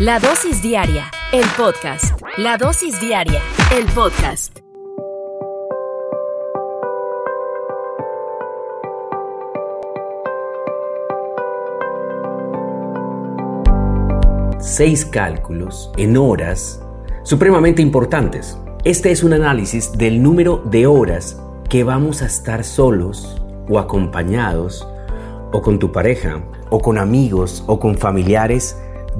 La dosis diaria, el podcast. La dosis diaria, el podcast. Seis cálculos en horas supremamente importantes. Este es un análisis del número de horas que vamos a estar solos o acompañados o con tu pareja o con amigos o con familiares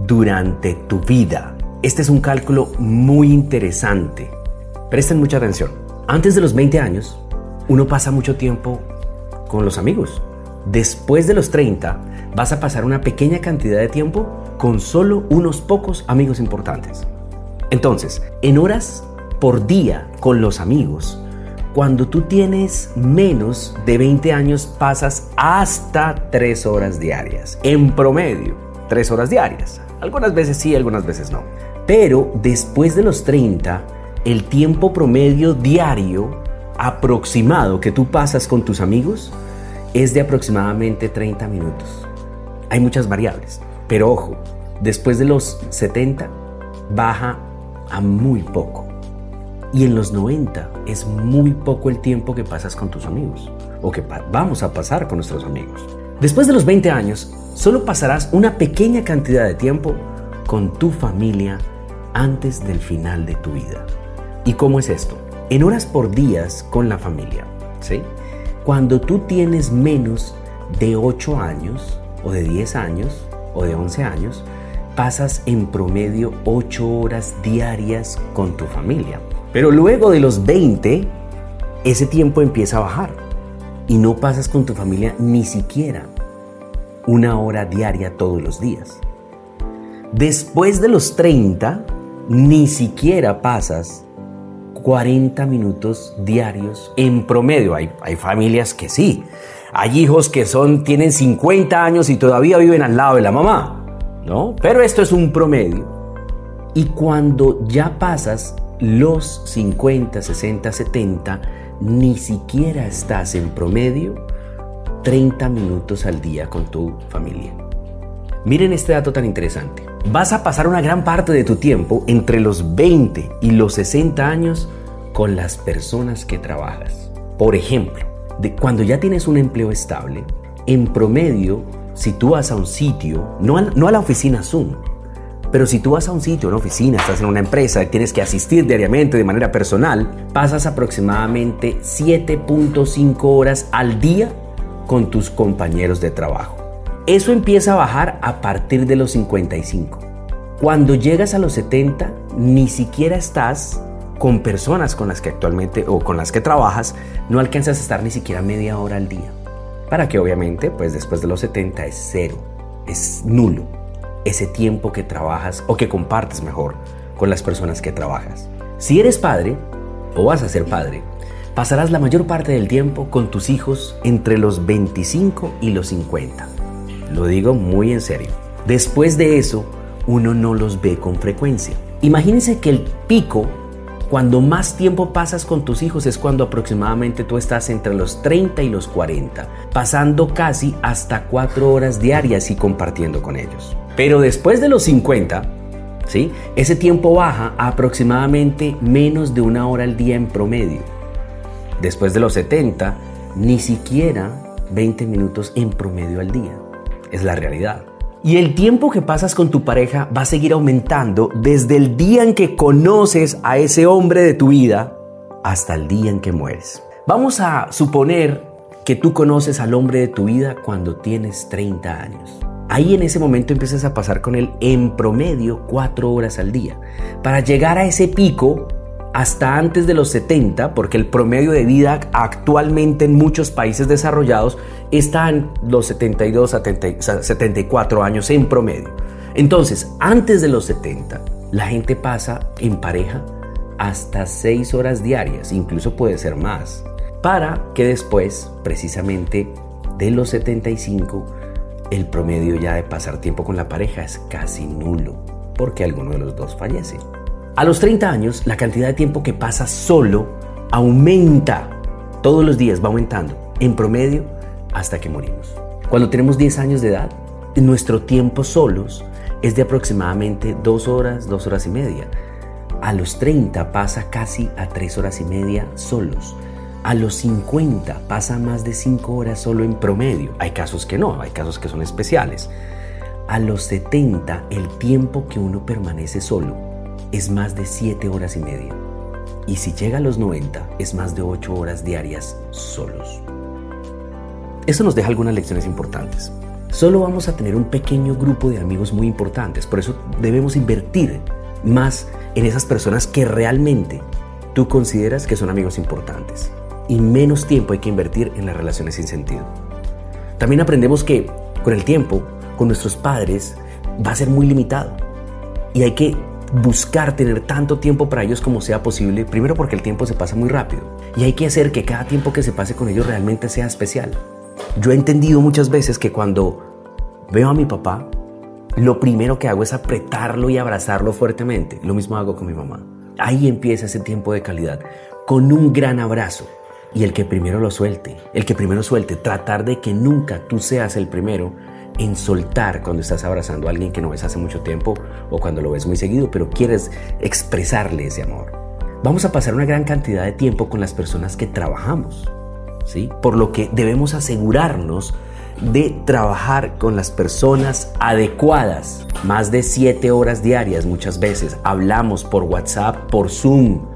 durante tu vida. Este es un cálculo muy interesante. Presten mucha atención. Antes de los 20 años, uno pasa mucho tiempo con los amigos. Después de los 30, vas a pasar una pequeña cantidad de tiempo con solo unos pocos amigos importantes. Entonces, en horas por día con los amigos, cuando tú tienes menos de 20 años pasas hasta 3 horas diarias. En promedio, 3 horas diarias. Algunas veces sí, algunas veces no. Pero después de los 30, el tiempo promedio diario aproximado que tú pasas con tus amigos es de aproximadamente 30 minutos. Hay muchas variables, pero ojo, después de los 70 baja a muy poco. Y en los 90 es muy poco el tiempo que pasas con tus amigos o que vamos a pasar con nuestros amigos. Después de los 20 años, solo pasarás una pequeña cantidad de tiempo con tu familia antes del final de tu vida. ¿Y cómo es esto? En horas por días con la familia, ¿sí? Cuando tú tienes menos de 8 años o de 10 años o de 11 años, pasas en promedio 8 horas diarias con tu familia. Pero luego de los 20, ese tiempo empieza a bajar y no pasas con tu familia ni siquiera una hora diaria todos los días. Después de los 30, ni siquiera pasas 40 minutos diarios en promedio. Hay, hay, familias que sí. Hay hijos que son, tienen 50 años y todavía viven al lado de la mamá. ¿no? Pero esto es un promedio. Y cuando ya pasas los 50, 60, 70, ni siquiera estás en promedio 30 minutos al día con tu familia. Miren este dato tan interesante. Vas a pasar una gran parte de tu tiempo entre los 20 y los 60 años con las personas que trabajas. Por ejemplo, de cuando ya tienes un empleo estable, en promedio, si tú vas a un sitio, no a, no a la oficina Zoom, pero si tú vas a un sitio, una oficina, estás en una empresa tienes que asistir diariamente de manera personal, pasas aproximadamente 7.5 horas al día con tus compañeros de trabajo. Eso empieza a bajar a partir de los 55. Cuando llegas a los 70, ni siquiera estás con personas con las que actualmente o con las que trabajas, no alcanzas a estar ni siquiera media hora al día. Para que obviamente, pues después de los 70 es cero, es nulo ese tiempo que trabajas o que compartes mejor con las personas que trabajas. Si eres padre o vas a ser padre, pasarás la mayor parte del tiempo con tus hijos entre los 25 y los 50. Lo digo muy en serio. Después de eso, uno no los ve con frecuencia. Imagínense que el pico, cuando más tiempo pasas con tus hijos, es cuando aproximadamente tú estás entre los 30 y los 40, pasando casi hasta 4 horas diarias y compartiendo con ellos. Pero después de los 50, ¿sí? ese tiempo baja a aproximadamente menos de una hora al día en promedio. Después de los 70, ni siquiera 20 minutos en promedio al día. Es la realidad. Y el tiempo que pasas con tu pareja va a seguir aumentando desde el día en que conoces a ese hombre de tu vida hasta el día en que mueres. Vamos a suponer que tú conoces al hombre de tu vida cuando tienes 30 años. Ahí en ese momento empiezas a pasar con él en promedio 4 horas al día. Para llegar a ese pico hasta antes de los 70, porque el promedio de vida actualmente en muchos países desarrollados está en los 72 a 74 años en promedio. Entonces, antes de los 70, la gente pasa en pareja hasta 6 horas diarias, incluso puede ser más, para que después, precisamente de los 75, el promedio ya de pasar tiempo con la pareja es casi nulo, porque alguno de los dos fallece. A los 30 años, la cantidad de tiempo que pasa solo aumenta. Todos los días va aumentando, en promedio, hasta que morimos. Cuando tenemos 10 años de edad, nuestro tiempo solos es de aproximadamente 2 horas, 2 horas y media. A los 30 pasa casi a 3 horas y media solos. A los 50 pasa más de 5 horas solo en promedio. Hay casos que no, hay casos que son especiales. A los 70 el tiempo que uno permanece solo es más de 7 horas y media. Y si llega a los 90, es más de 8 horas diarias solos. Eso nos deja algunas lecciones importantes. Solo vamos a tener un pequeño grupo de amigos muy importantes, por eso debemos invertir más en esas personas que realmente tú consideras que son amigos importantes. Y menos tiempo hay que invertir en las relaciones sin sentido. También aprendemos que con el tiempo, con nuestros padres, va a ser muy limitado. Y hay que buscar tener tanto tiempo para ellos como sea posible, primero porque el tiempo se pasa muy rápido y hay que hacer que cada tiempo que se pase con ellos realmente sea especial. Yo he entendido muchas veces que cuando veo a mi papá, lo primero que hago es apretarlo y abrazarlo fuertemente. Lo mismo hago con mi mamá. Ahí empieza ese tiempo de calidad, con un gran abrazo. Y el que primero lo suelte, el que primero suelte, tratar de que nunca tú seas el primero en soltar cuando estás abrazando a alguien que no ves hace mucho tiempo o cuando lo ves muy seguido, pero quieres expresarle ese amor. Vamos a pasar una gran cantidad de tiempo con las personas que trabajamos, ¿sí? Por lo que debemos asegurarnos de trabajar con las personas adecuadas. Más de 7 horas diarias muchas veces. Hablamos por WhatsApp, por Zoom.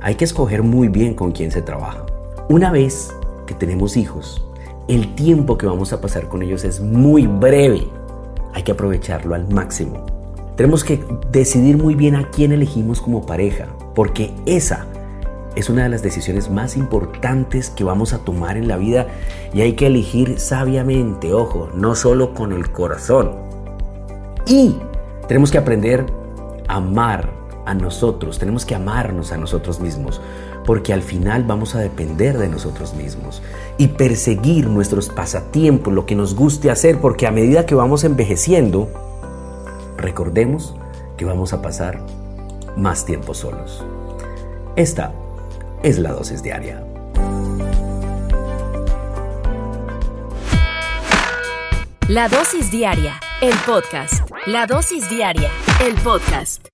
Hay que escoger muy bien con quién se trabaja. Una vez que tenemos hijos, el tiempo que vamos a pasar con ellos es muy breve. Hay que aprovecharlo al máximo. Tenemos que decidir muy bien a quién elegimos como pareja, porque esa es una de las decisiones más importantes que vamos a tomar en la vida y hay que elegir sabiamente, ojo, no solo con el corazón. Y tenemos que aprender a amar a nosotros, tenemos que amarnos a nosotros mismos, porque al final vamos a depender de nosotros mismos y perseguir nuestros pasatiempos, lo que nos guste hacer, porque a medida que vamos envejeciendo, recordemos que vamos a pasar más tiempo solos. Esta es la dosis diaria. La dosis diaria, el podcast. La dosis diaria, el podcast.